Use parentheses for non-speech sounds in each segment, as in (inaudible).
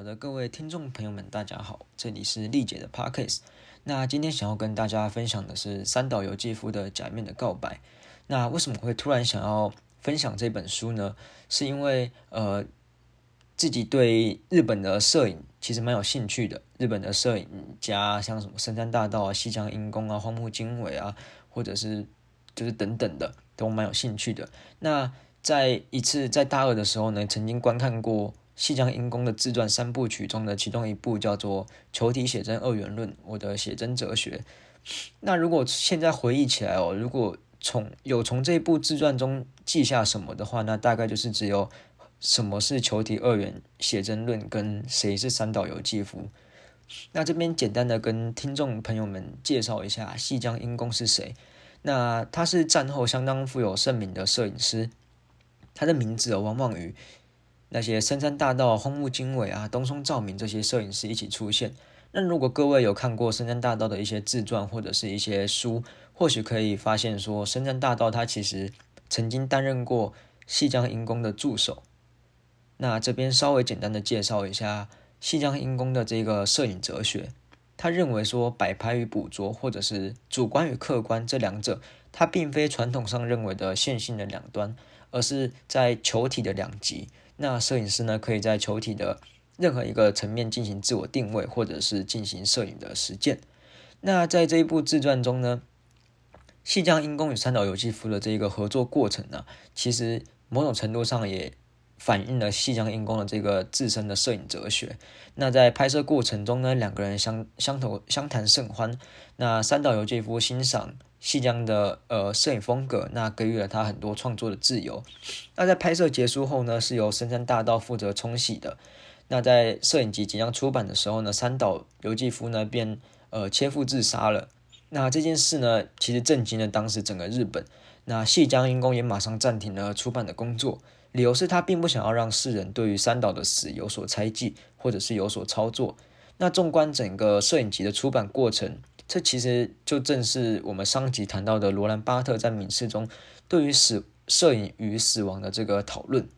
好的，各位听众朋友们，大家好，这里是丽姐的 Podcast。那今天想要跟大家分享的是三岛由纪夫的《假面的告白》。那为什么会突然想要分享这本书呢？是因为呃，自己对日本的摄影其实蛮有兴趣的。日本的摄影家，像什么深山大道啊、西江英公啊、荒木经惟啊，或者是就是等等的，都蛮有兴趣的。那在一次在大二的时候呢，曾经观看过。细江英公的自传三部曲中的其中一部叫做《球体写真二元论：我的写真哲学》。那如果现在回忆起来哦，如果从有从这部自传中记下什么的话，那大概就是只有什么是球体二元写真论，跟谁是三岛由纪夫。那这边简单的跟听众朋友们介绍一下细江英公是谁。那他是战后相当富有盛名的摄影师，他的名字往往与那些深山大道、荒木经惟啊、东松照明这些摄影师一起出现。那如果各位有看过深山大道的一些自传或者是一些书，或许可以发现说，深山大道他其实曾经担任过细江英公的助手。那这边稍微简单的介绍一下细江英公的这个摄影哲学。他认为说，摆拍与捕捉，或者是主观与客观这两者，它并非传统上认为的线性的两端，而是在球体的两极。那摄影师呢，可以在球体的任何一个层面进行自我定位，或者是进行摄影的实践。那在这一部自传中呢，细江因公与三岛由纪夫的这一个合作过程呢，其实某种程度上也反映了细江英公的这个自身的摄影哲学。那在拍摄过程中呢，两个人相相投相谈甚欢。那三岛由纪夫欣赏。细江的呃摄影风格，那给予了他很多创作的自由。那在拍摄结束后呢，是由深山大道负责冲洗的。那在摄影集即将出版的时候呢，三岛由纪夫呢便呃切腹自杀了。那这件事呢，其实震惊了当时整个日本。那细江英公也马上暂停了出版的工作，理由是他并不想要让世人对于三岛的死有所猜忌，或者是有所操作。那纵观整个摄影集的出版过程。这其实就正是我们上集谈到的罗兰·巴特在《敏视》中对于死摄影与死亡的这个讨论。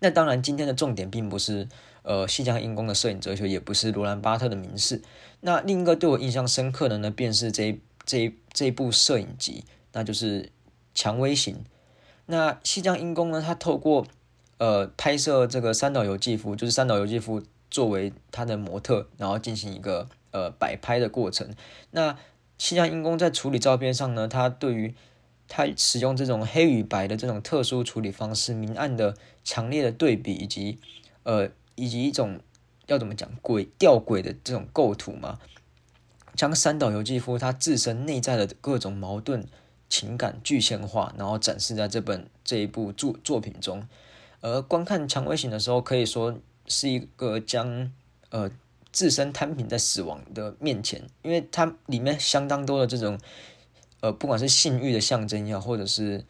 那当然，今天的重点并不是呃西江英公的摄影哲学，也不是罗兰·巴特的《明视》。那另一个对我印象深刻的呢，便是这这这部摄影集，那就是《蔷薇型》。那西江英公呢，他透过呃拍摄这个三岛由纪夫，就是三岛由纪夫作为他的模特，然后进行一个。呃，摆拍的过程。那西江英公在处理照片上呢，他对于他使用这种黑与白的这种特殊处理方式，明暗的强烈的对比，以及呃，以及一种要怎么讲鬼吊诡的这种构图嘛，将三岛由纪夫他自身内在的各种矛盾情感具象化，然后展示在这本这一部作作品中。而观看《蔷薇型》的时候，可以说是一个将呃。自身摊平在死亡的面前，因为它里面相当多的这种，呃，不管是性欲的象征也好，或者是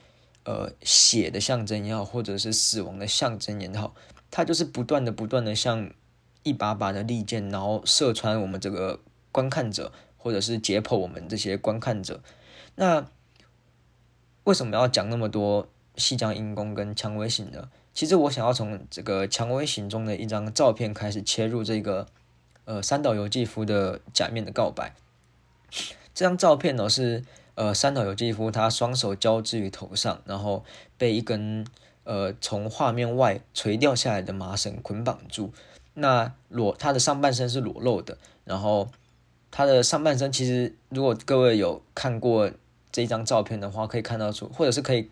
呃血的象征也好，或者是死亡的象征也好，它就是不断的、不断的像一把把的利剑，然后射穿我们这个观看者，或者是解剖我们这些观看者。那为什么要讲那么多西江阴公跟蔷薇型呢？其实我想要从这个蔷薇型中的一张照片开始切入这个。呃，三岛由纪夫的假面的告白，这张照片呢是呃三岛由纪夫他双手交织于头上，然后被一根呃从画面外垂掉下来的麻绳捆绑住。那裸他的上半身是裸露的，然后他的上半身其实如果各位有看过这张照片的话，可以看到出，或者是可以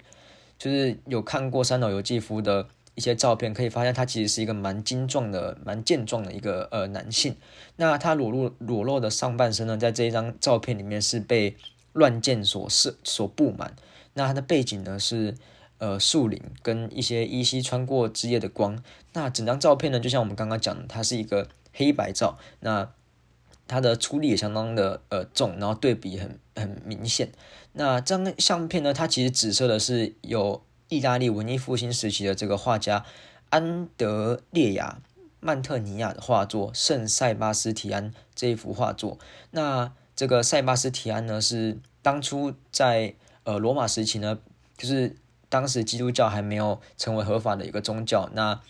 就是有看过三岛由纪夫的。一些照片可以发现，他其实是一个蛮精壮的、蛮健壮的一个呃男性。那他裸露裸露的上半身呢，在这一张照片里面是被乱箭所射所布满。那他的背景呢是呃树林跟一些依稀穿过枝叶的光。那整张照片呢，就像我们刚刚讲的，它是一个黑白照。那它的出力也相当的呃重，然后对比很很明显。那这张相片呢，它其实指涉的是有。意大利文艺复兴时期的这个画家安德烈亚曼特尼亚的画作《圣塞巴斯提安》这一幅画作，那这个塞巴斯提安呢，是当初在呃罗马时期呢，就是当时基督教还没有成为合法的一个宗教，那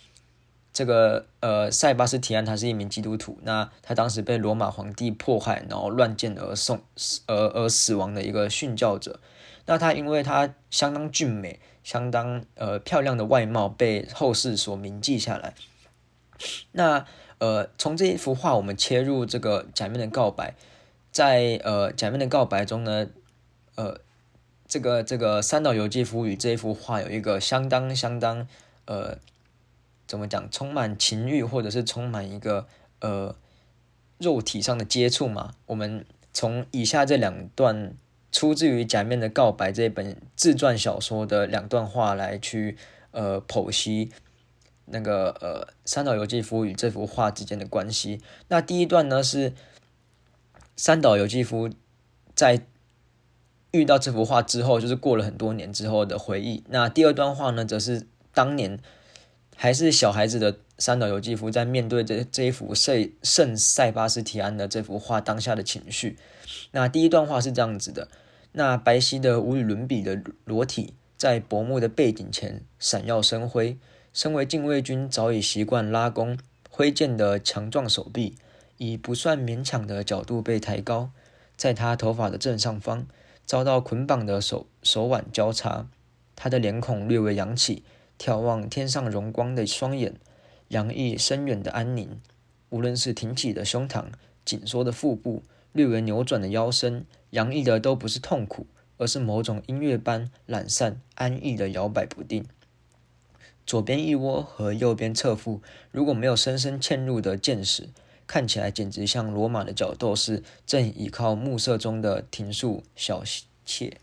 这个呃塞巴斯提安他是一名基督徒，那他当时被罗马皇帝迫害，然后乱箭而送而而死亡的一个殉教者。那他因为他相当俊美、相当呃漂亮的外貌，被后世所铭记下来。那呃从这一幅画，我们切入这个假面的告白，在呃假面的告白中呢，呃这个这个三岛由纪夫与这一幅画有一个相当相当呃。怎么讲？充满情欲，或者是充满一个呃肉体上的接触嘛？我们从以下这两段出自于《假面的告白》这本自传小说的两段话来去呃剖析那个呃三岛由纪夫与这幅画之间的关系。那第一段呢是三岛由纪夫在遇到这幅画之后，就是过了很多年之后的回忆。那第二段话呢，则是当年。还是小孩子的三岛由纪夫在面对这这一幅圣圣塞巴斯提安的这幅画当下的情绪。那第一段话是这样子的：那白皙的无与伦比的裸体，在薄暮的背景前闪耀生辉。身为禁卫军，早已习惯拉弓，挥剑的强壮手臂以不算勉强的角度被抬高，在他头发的正上方，遭到捆绑的手手腕交叉，他的脸孔略微扬起。眺望天上荣光的双眼，洋溢深远的安宁。无论是挺起的胸膛、紧缩的腹部、略微扭转的腰身，洋溢的都不是痛苦，而是某种音乐般懒散、安逸的摇摆不定。左边一窝和右边侧腹，如果没有深深嵌入的剑矢，看起来简直像罗马的角斗士正倚靠暮色中的庭树小妾。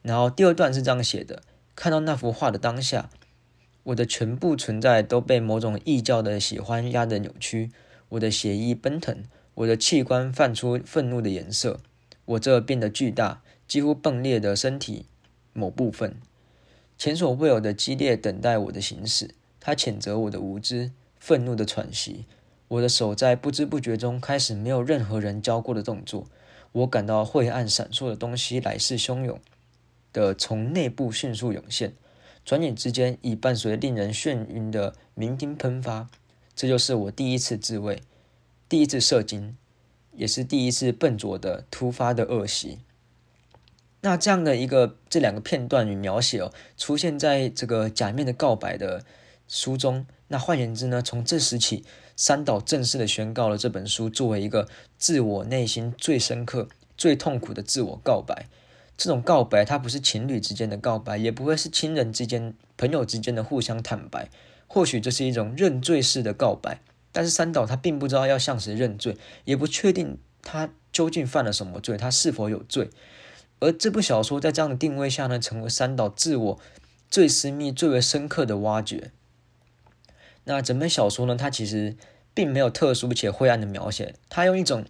然后第二段是这样写的。看到那幅画的当下，我的全部存在都被某种异教的喜欢压得扭曲。我的血液奔腾，我的器官泛出愤怒的颜色。我这变得巨大、几乎崩裂的身体某部分，前所未有的激烈等待我的行驶。他谴责我的无知，愤怒的喘息。我的手在不知不觉中开始没有任何人教过的动作。我感到晦暗闪烁的东西来势汹涌。的从内部迅速涌现，转眼之间已伴随令人眩晕的鸣金喷发。这就是我第一次自慰，第一次射精，也是第一次笨拙的突发的恶习。那这样的一个这两个片段与描写哦，出现在这个假面的告白的书中。那换言之呢，从这时起，三岛正式的宣告了这本书作为一个自我内心最深刻、最痛苦的自我告白。这种告白，它不是情侣之间的告白，也不会是亲人之间、朋友之间的互相坦白。或许这是一种认罪式的告白，但是三岛他并不知道要向谁认罪，也不确定他究竟犯了什么罪，他是否有罪。而这部小说在这样的定位下呢，成为三岛自我最私密、最为深刻的挖掘。那整本小说呢，它其实并没有特殊且灰暗的描写，它用一种。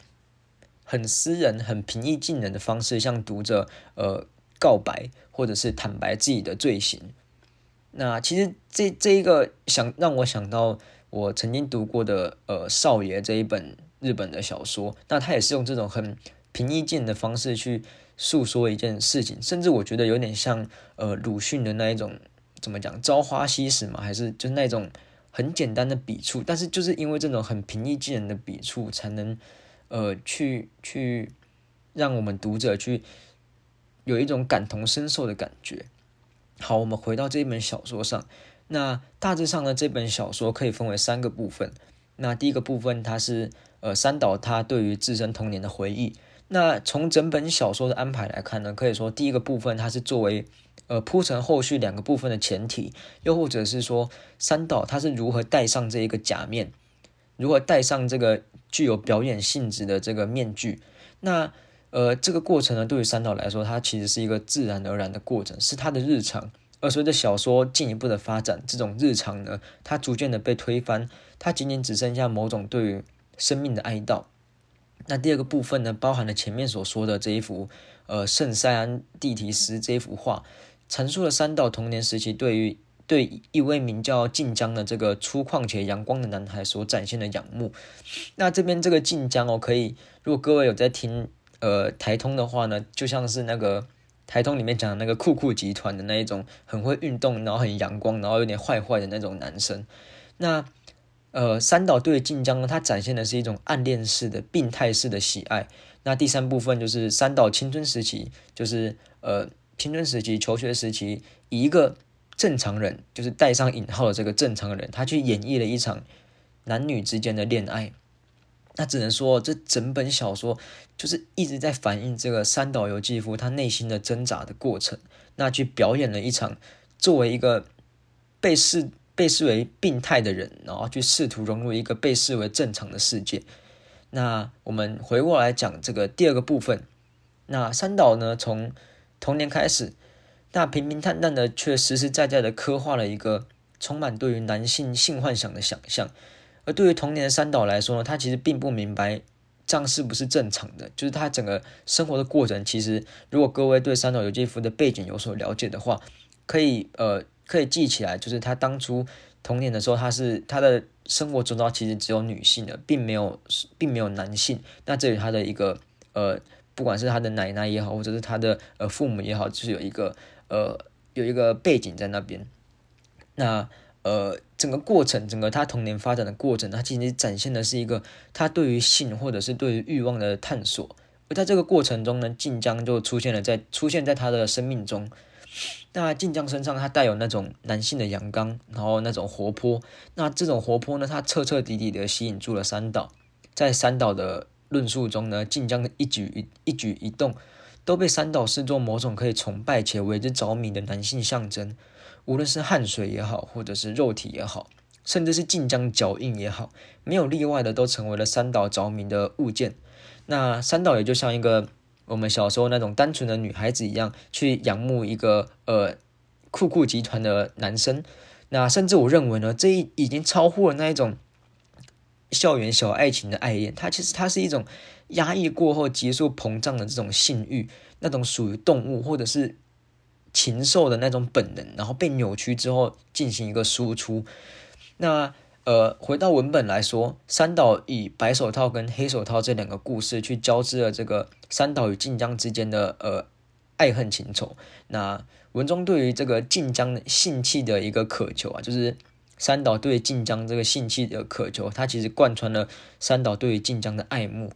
很私人、很平易近人的方式向读者呃告白，或者是坦白自己的罪行。那其实这这一个想让我想到我曾经读过的呃少爷这一本日本的小说，那他也是用这种很平易近人的方式去诉说一件事情，甚至我觉得有点像呃鲁迅的那一种怎么讲朝花夕拾嘛，还是就是那种很简单的笔触，但是就是因为这种很平易近人的笔触，才能。呃，去去让我们读者去有一种感同身受的感觉。好，我们回到这一本小说上。那大致上呢，这本小说可以分为三个部分。那第一个部分，它是呃三岛他对于自身童年的回忆。那从整本小说的安排来看呢，可以说第一个部分它是作为呃铺成后续两个部分的前提，又或者是说三岛他是如何戴上这一个假面。如何戴上这个具有表演性质的这个面具？那呃，这个过程呢，对于三岛来说，它其实是一个自然而然的过程，是他的日常。而随着小说进一步的发展，这种日常呢，它逐渐的被推翻，它仅仅只剩下某种对于生命的哀悼。那第二个部分呢，包含了前面所说的这一幅呃圣塞安蒂提斯这一幅画，阐述了三岛童年时期对于。对一位名叫晋江的这个粗犷且阳光的男孩所展现的仰慕。那这边这个晋江哦，可以，如果各位有在听呃台通的话呢，就像是那个台通里面讲的那个酷酷集团的那一种，很会运动，然后很阳光，然后有点坏坏的那种男生。那呃，三岛对晋江呢，他展现的是一种暗恋式的、病态式的喜爱。那第三部分就是三岛青春时期，就是呃青春时期、求学时期，以一个正常人，就是带上引号的这个正常人，他去演绎了一场男女之间的恋爱。那只能说，这整本小说就是一直在反映这个三岛由纪夫他内心的挣扎的过程。那去表演了一场作为一个被视被视为病态的人，然后去试图融入一个被视为正常的世界。那我们回过来讲这个第二个部分。那三岛呢，从童年开始，那平平淡淡的，却实实在在的刻画了一个充满对于男性性幻想的想象。而对于童年的三岛来说呢，他其实并不明白这样是不是正常的。就是他整个生活的过程，其实如果各位对三岛由纪夫的背景有所了解的话，可以呃可以记起来，就是他当初童年的时候，他是他的生活周遭其实只有女性的，并没有并没有男性。那这里他的一个呃，不管是他的奶奶也好，或者是他的呃父母也好，就是有一个呃有一个背景在那边。那呃。整个过程，整个他童年发展的过程，他其实展现的是一个他对于性或者是对于欲望的探索。而在这个过程中呢，晋江就出现了在出现在他的生命中。那晋江身上他带有那种男性的阳刚，然后那种活泼。那这种活泼呢，他彻彻底底的吸引住了三岛。在三岛的论述中呢，晋江的一举一一举一动都被三岛视作某种可以崇拜且为之着迷的男性象征。无论是汗水也好，或者是肉体也好，甚至是晋江脚印也好，没有例外的都成为了三岛着迷的物件。那三岛也就像一个我们小时候那种单纯的女孩子一样，去仰慕一个呃酷酷集团的男生。那甚至我认为呢，这一已经超乎了那一种校园小爱情的爱恋，它其实它是一种压抑过后急速膨胀的这种性欲，那种属于动物或者是。禽兽的那种本能，然后被扭曲之后进行一个输出。那呃，回到文本来说，三岛以白手套跟黑手套这两个故事去交织了这个三岛与晋江之间的呃爱恨情仇。那文中对于这个晋江的性气的一个渴求啊，就是三岛对晋江这个性气的渴求，它其实贯穿了三岛对于晋江的爱慕。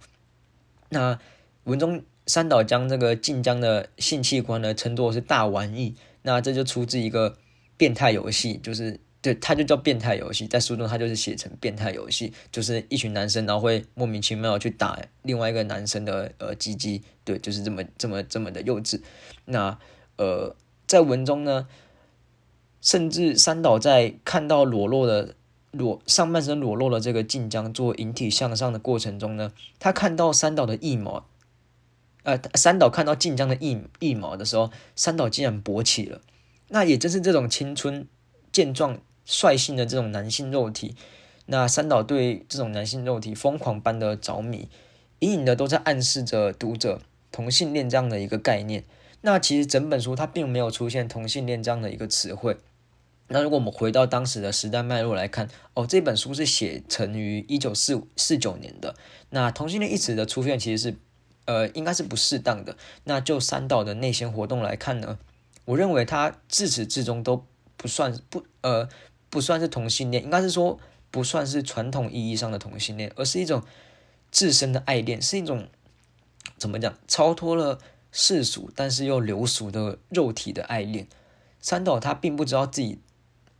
那文中。三岛将这个晋江的性器官呢称作是大玩意，那这就出自一个变态游戏，就是对，它就叫变态游戏，在书中它就是写成变态游戏，就是一群男生然后会莫名其妙去打另外一个男生的呃鸡鸡，对，就是这么这么这么的幼稚。那呃，在文中呢，甚至三岛在看到裸露的裸上半身裸露的这个晋江做引体向上的过程中呢，他看到三岛的腋毛。呃，三岛看到晋江的腋腋毛的时候，三岛竟然勃起了。那也正是这种青春、健壮、率性的这种男性肉体，那三岛对这种男性肉体疯狂般的着迷，隐隐的都在暗示着读者同性恋这样的一个概念。那其实整本书它并没有出现同性恋这样的一个词汇。那如果我们回到当时的时代脉络来看，哦，这本书是写成于一九四四九年的。那同性恋一词的出现其实是。呃，应该是不适当的。那就三岛的内心活动来看呢，我认为他自始至终都不算不呃不算是同性恋，应该是说不算是传统意义上的同性恋，而是一种自身的爱恋，是一种怎么讲超脱了世俗但是又流俗的肉体的爱恋。三岛他并不知道自己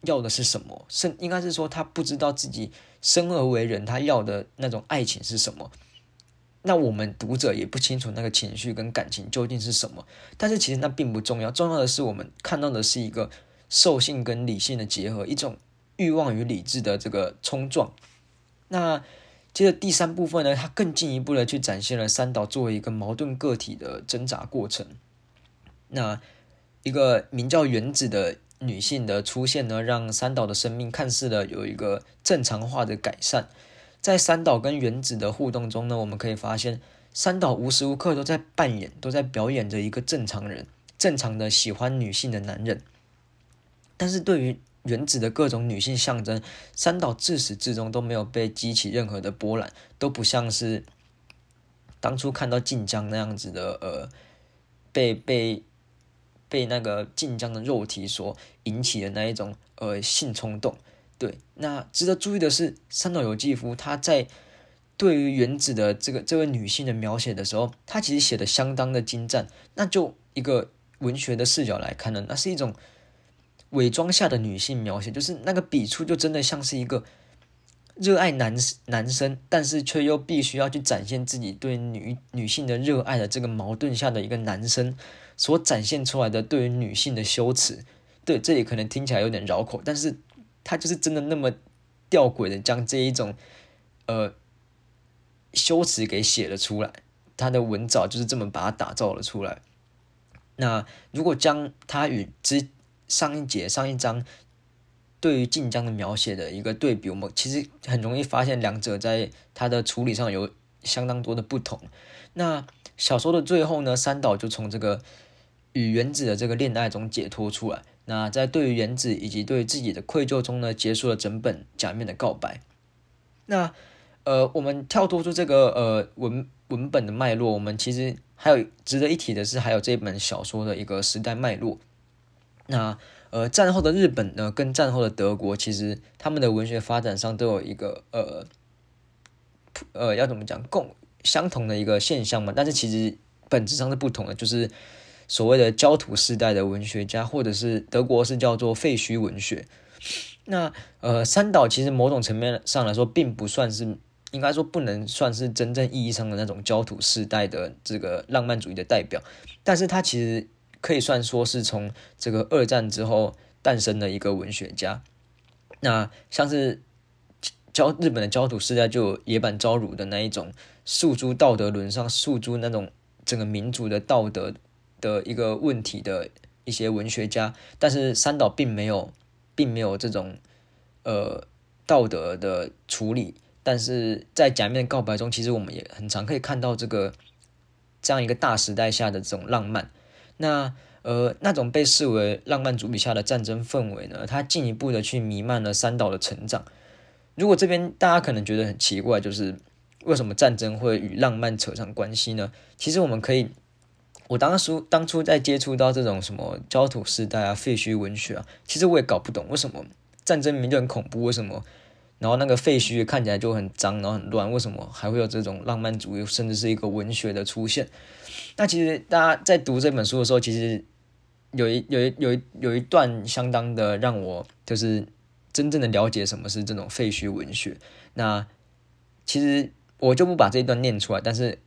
要的是什么，是应该是说他不知道自己生而为人，他要的那种爱情是什么。那我们读者也不清楚那个情绪跟感情究竟是什么，但是其实那并不重要，重要的是我们看到的是一个兽性跟理性的结合，一种欲望与理智的这个冲撞。那接着第三部分呢，它更进一步的去展现了三岛作为一个矛盾个体的挣扎过程。那一个名叫原子的女性的出现呢，让三岛的生命看似的有一个正常化的改善。在三岛跟原子的互动中呢，我们可以发现，三岛无时无刻都在扮演、都在表演着一个正常人、正常的喜欢女性的男人。但是对于原子的各种女性象征，三岛自始至终都没有被激起任何的波澜，都不像是当初看到晋江那样子的，呃，被被被那个晋江的肉体所引起的那一种呃性冲动。对，那值得注意的是，三岛由纪夫他在对于原子的这个这位女性的描写的时候，他其实写的相当的精湛。那就一个文学的视角来看呢，那是一种伪装下的女性描写，就是那个笔触就真的像是一个热爱男男生，但是却又必须要去展现自己对女女性的热爱的这个矛盾下的一个男生所展现出来的对于女性的羞耻。对，这里可能听起来有点绕口，但是。他就是真的那么吊诡的将这一种呃修辞给写了出来，他的文藻就是这么把它打造了出来。那如果将他与之上一节上一章对于晋江的描写的一个对比，我们其实很容易发现两者在他的处理上有相当多的不同。那小说的最后呢，三岛就从这个与原子的这个恋爱中解脱出来。那在对于原子以及对自己的愧疚中呢，结束了整本假面的告白。那呃，我们跳脱出这个呃文文本的脉络，我们其实还有值得一提的是，还有这本小说的一个时代脉络。那呃，战后的日本呢，跟战后的德国，其实他们的文学发展上都有一个呃呃要怎么讲共相同的一个现象嘛，但是其实本质上是不同的，就是。所谓的焦土时代的文学家，或者是德国是叫做废墟文学。那呃，三岛其实某种层面上来说，并不算是，应该说不能算是真正意义上的那种焦土时代的这个浪漫主义的代表。但是他其实可以算说是从这个二战之后诞生的一个文学家。那像是教日本的焦土世代，就野坂昭如的那一种诉诸道德沦丧、诉诸那种整个民族的道德。的一个问题的一些文学家，但是三岛并没有，并没有这种呃道德的处理，但是在假面告白中，其实我们也很常可以看到这个这样一个大时代下的这种浪漫，那呃那种被视为浪漫主义下的战争氛围呢，它进一步的去弥漫了三岛的成长。如果这边大家可能觉得很奇怪，就是为什么战争会与浪漫扯上关系呢？其实我们可以。我当初当初在接触到这种什么焦土时代啊、废墟文学啊，其实我也搞不懂为什么战争明就很恐怖，为什么然后那个废墟看起来就很脏，然后很乱，为什么还会有这种浪漫主义，甚至是一个文学的出现？那其实大家在读这本书的时候，其实有一有一有一有一段相当的让我就是真正的了解什么是这种废墟文学。那其实我就不把这一段念出来，但是。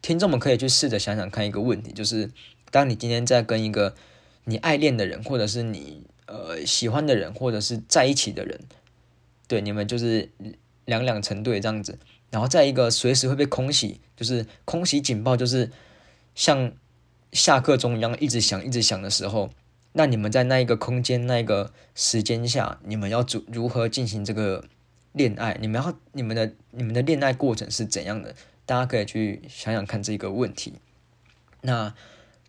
听众们可以去试着想想看一个问题，就是当你今天在跟一个你爱恋的人，或者是你呃喜欢的人，或者是在一起的人，对你们就是两两成对这样子，然后在一个随时会被空袭，就是空袭警报，就是像下课钟一样一直响一直响的时候，那你们在那一个空间那一个时间下，你们要如如何进行这个恋爱？你们要你们的你们的恋爱过程是怎样的？大家可以去想想看这个问题。那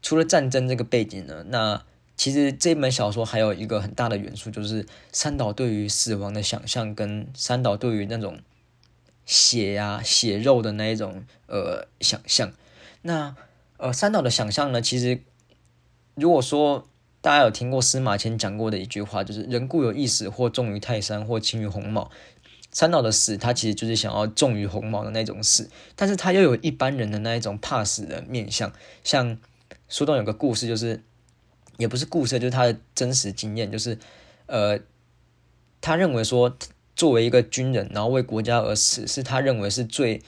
除了战争这个背景呢？那其实这本小说还有一个很大的元素，就是三岛对于死亡的想象，跟三岛对于那种血呀、血肉的那一种呃想象。那呃，三岛的想象呢，其实如果说大家有听过司马迁讲过的一句话，就是“人固有一死，或重于泰山，或轻于鸿毛”。三岛的死，他其实就是想要重于鸿毛的那种死，但是他又有一般人的那一种怕死的面相。像书中有个故事，就是也不是故事，就是他的真实经验，就是呃，他认为说，作为一个军人，然后为国家而死，是他认为是最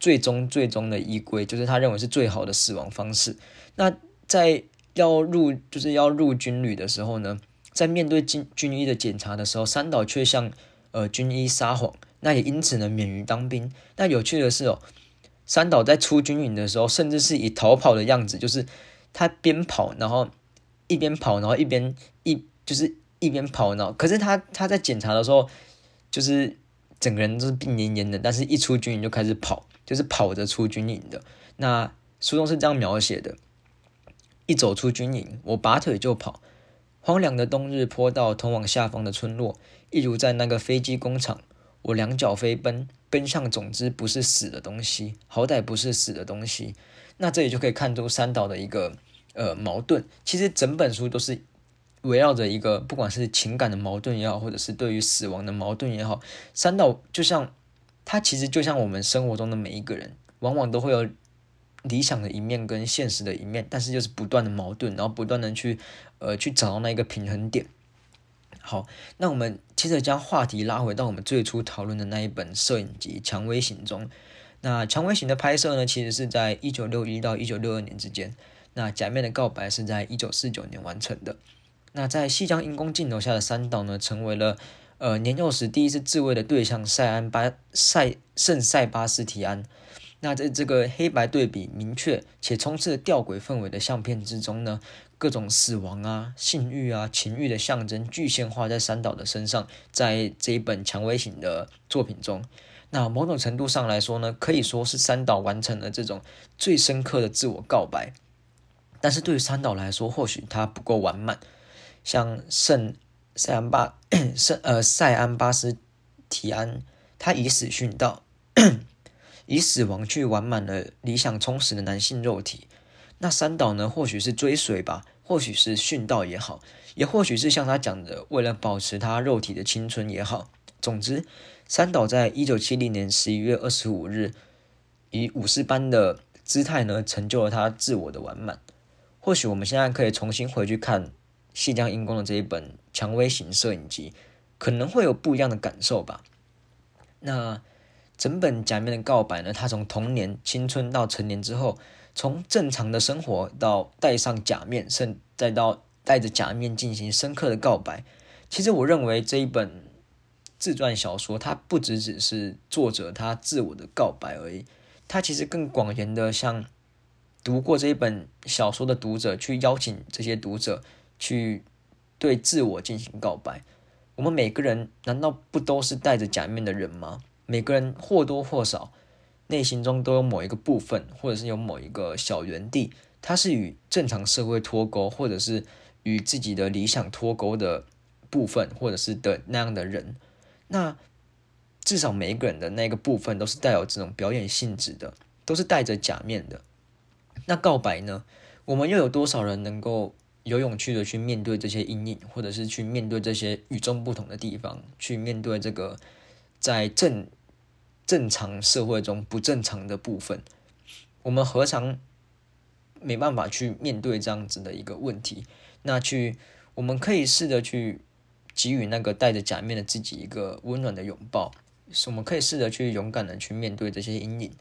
最终最终的依归，就是他认为是最好的死亡方式。那在要入就是要入军旅的时候呢，在面对军军医的检查的时候，三岛却向。呃，军医撒谎，那也因此呢免于当兵。那有趣的是哦，三岛在出军营的时候，甚至是以逃跑的样子，就是他边跑，然后一边跑，然后一边一就是一边跑，然后可是他他在检查的时候，就是整个人都是病恹恹的，但是一出军营就开始跑，就是跑着出军营的。那书中是这样描写的：一走出军营，我拔腿就跑。荒凉的冬日坡道通往下方的村落，一如在那个飞机工厂。我两脚飞奔，奔向总之不是死的东西，好歹不是死的东西。那这里就可以看出三岛的一个呃矛盾。其实整本书都是围绕着一个不管是情感的矛盾也好，或者是对于死亡的矛盾也好，三岛就像他其实就像我们生活中的每一个人，往往都会有理想的一面跟现实的一面，但是就是不断的矛盾，然后不断的去呃去找到那一个平衡点。好，那我们接着将话题拉回到我们最初讨论的那一本摄影集《蔷薇行》中。那《蔷薇行》的拍摄呢，其实是在一九六一到一九六二年之间。那假面的告白是在一九四九年完成的。那在西江阴宫镜头下的三岛呢，成为了呃年幼时第一次自慰的对象塞安巴塞圣塞巴斯提安。那在这个黑白对比明确且充斥着吊诡氛围的相片之中呢，各种死亡啊、性欲啊、情欲的象征具现化在三岛的身上，在这一本蔷薇型的作品中。那某种程度上来说呢，可以说是三岛完成了这种最深刻的自我告白。但是对于三岛来说，或许他不够完满。像圣塞安巴 (clears throat) 圣呃塞安巴斯提安，他以死殉道，(clears throat) 以死亡去完满了理想充实的男性肉体。那三岛呢？或许是追随吧，或许是殉道也好，也或许是像他讲的，为了保持他肉体的青春也好。总之，三岛在一九七零年十一月二十五日，以武士般的姿态呢，成就了他自我的完满。或许我们现在可以重新回去看。西江英公的这一本蔷薇型摄影集，可能会有不一样的感受吧。那整本假面的告白呢？他从童年、青春到成年之后，从正常的生活到戴上假面，甚再到戴着假面进行深刻的告白。其实我认为这一本自传小说，它不只只是作者他自我的告白而已，它其实更广言的像读过这一本小说的读者去邀请这些读者。去对自我进行告白。我们每个人难道不都是戴着假面的人吗？每个人或多或少内心中都有某一个部分，或者是有某一个小园地，它是与正常社会脱钩，或者是与自己的理想脱钩的部分，或者是的那样的人。那至少每一个人的那个部分都是带有这种表演性质的，都是戴着假面的。那告白呢？我们又有多少人能够？有勇气的去面对这些阴影，或者是去面对这些与众不同的地方，去面对这个在正正常社会中不正常的部分，我们何尝没办法去面对这样子的一个问题？那去，我们可以试着去给予那个戴着假面的自己一个温暖的拥抱，我们可以试着去勇敢的去面对这些阴影。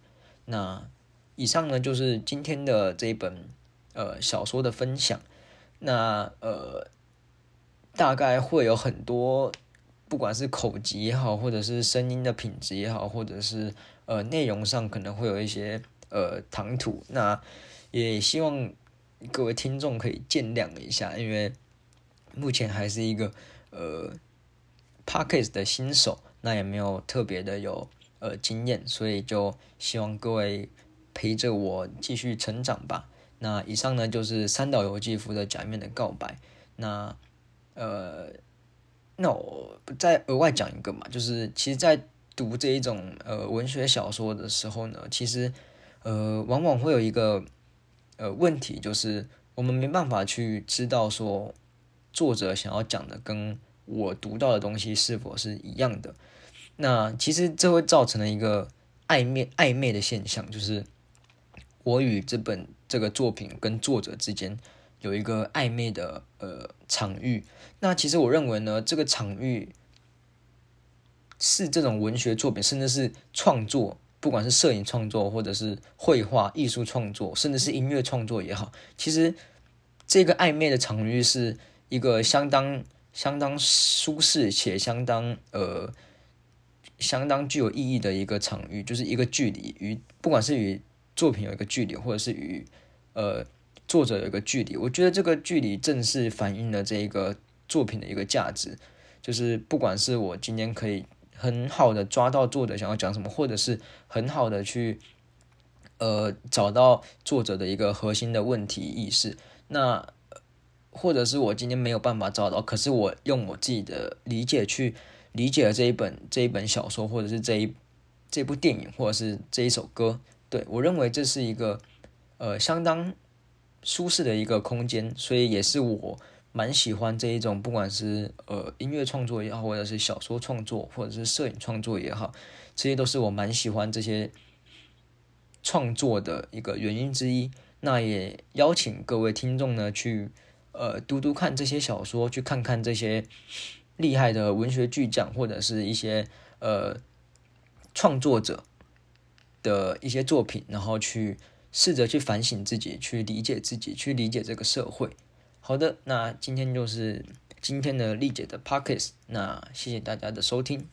那以上呢，就是今天的这一本呃小说的分享。那呃，大概会有很多，不管是口级也好，或者是声音的品质也好，或者是呃内容上可能会有一些呃唐突。那也希望各位听众可以见谅一下，因为目前还是一个呃 p a c k e s 的新手，那也没有特别的有呃经验，所以就希望各位陪着我继续成长吧。那以上呢就是三岛由纪夫的《假面的告白》。那呃，那我再额外讲一个嘛，就是其实，在读这一种呃文学小说的时候呢，其实呃往往会有一个呃问题，就是我们没办法去知道说作者想要讲的跟我读到的东西是否是一样的。那其实这会造成了一个暧昧暧昧的现象，就是我与这本。这个作品跟作者之间有一个暧昧的呃场域，那其实我认为呢，这个场域是这种文学作品，甚至是创作，不管是摄影创作，或者是绘画艺术创作，甚至是音乐创作也好，其实这个暧昧的场域是一个相当相当舒适且相当呃相当具有意义的一个场域，就是一个距离与不管是与作品有一个距离，或者是与呃，作者有一个距离，我觉得这个距离正是反映了这一个作品的一个价值，就是不管是我今天可以很好的抓到作者想要讲什么，或者是很好的去呃找到作者的一个核心的问题意识，那或者是我今天没有办法找到，可是我用我自己的理解去理解了这一本这一本小说，或者是这一这部电影，或者是这一首歌，对我认为这是一个。呃，相当舒适的一个空间，所以也是我蛮喜欢这一种，不管是呃音乐创作也好，或者是小说创作，或者是摄影创作也好，这些都是我蛮喜欢这些创作的一个原因之一。那也邀请各位听众呢去呃读读看这些小说，去看看这些厉害的文学巨匠或者是一些呃创作者的一些作品，然后去试着去反省自己，去理解自己，去理解这个社会。好的，那今天就是今天的丽姐的 pockets，那谢谢大家的收听。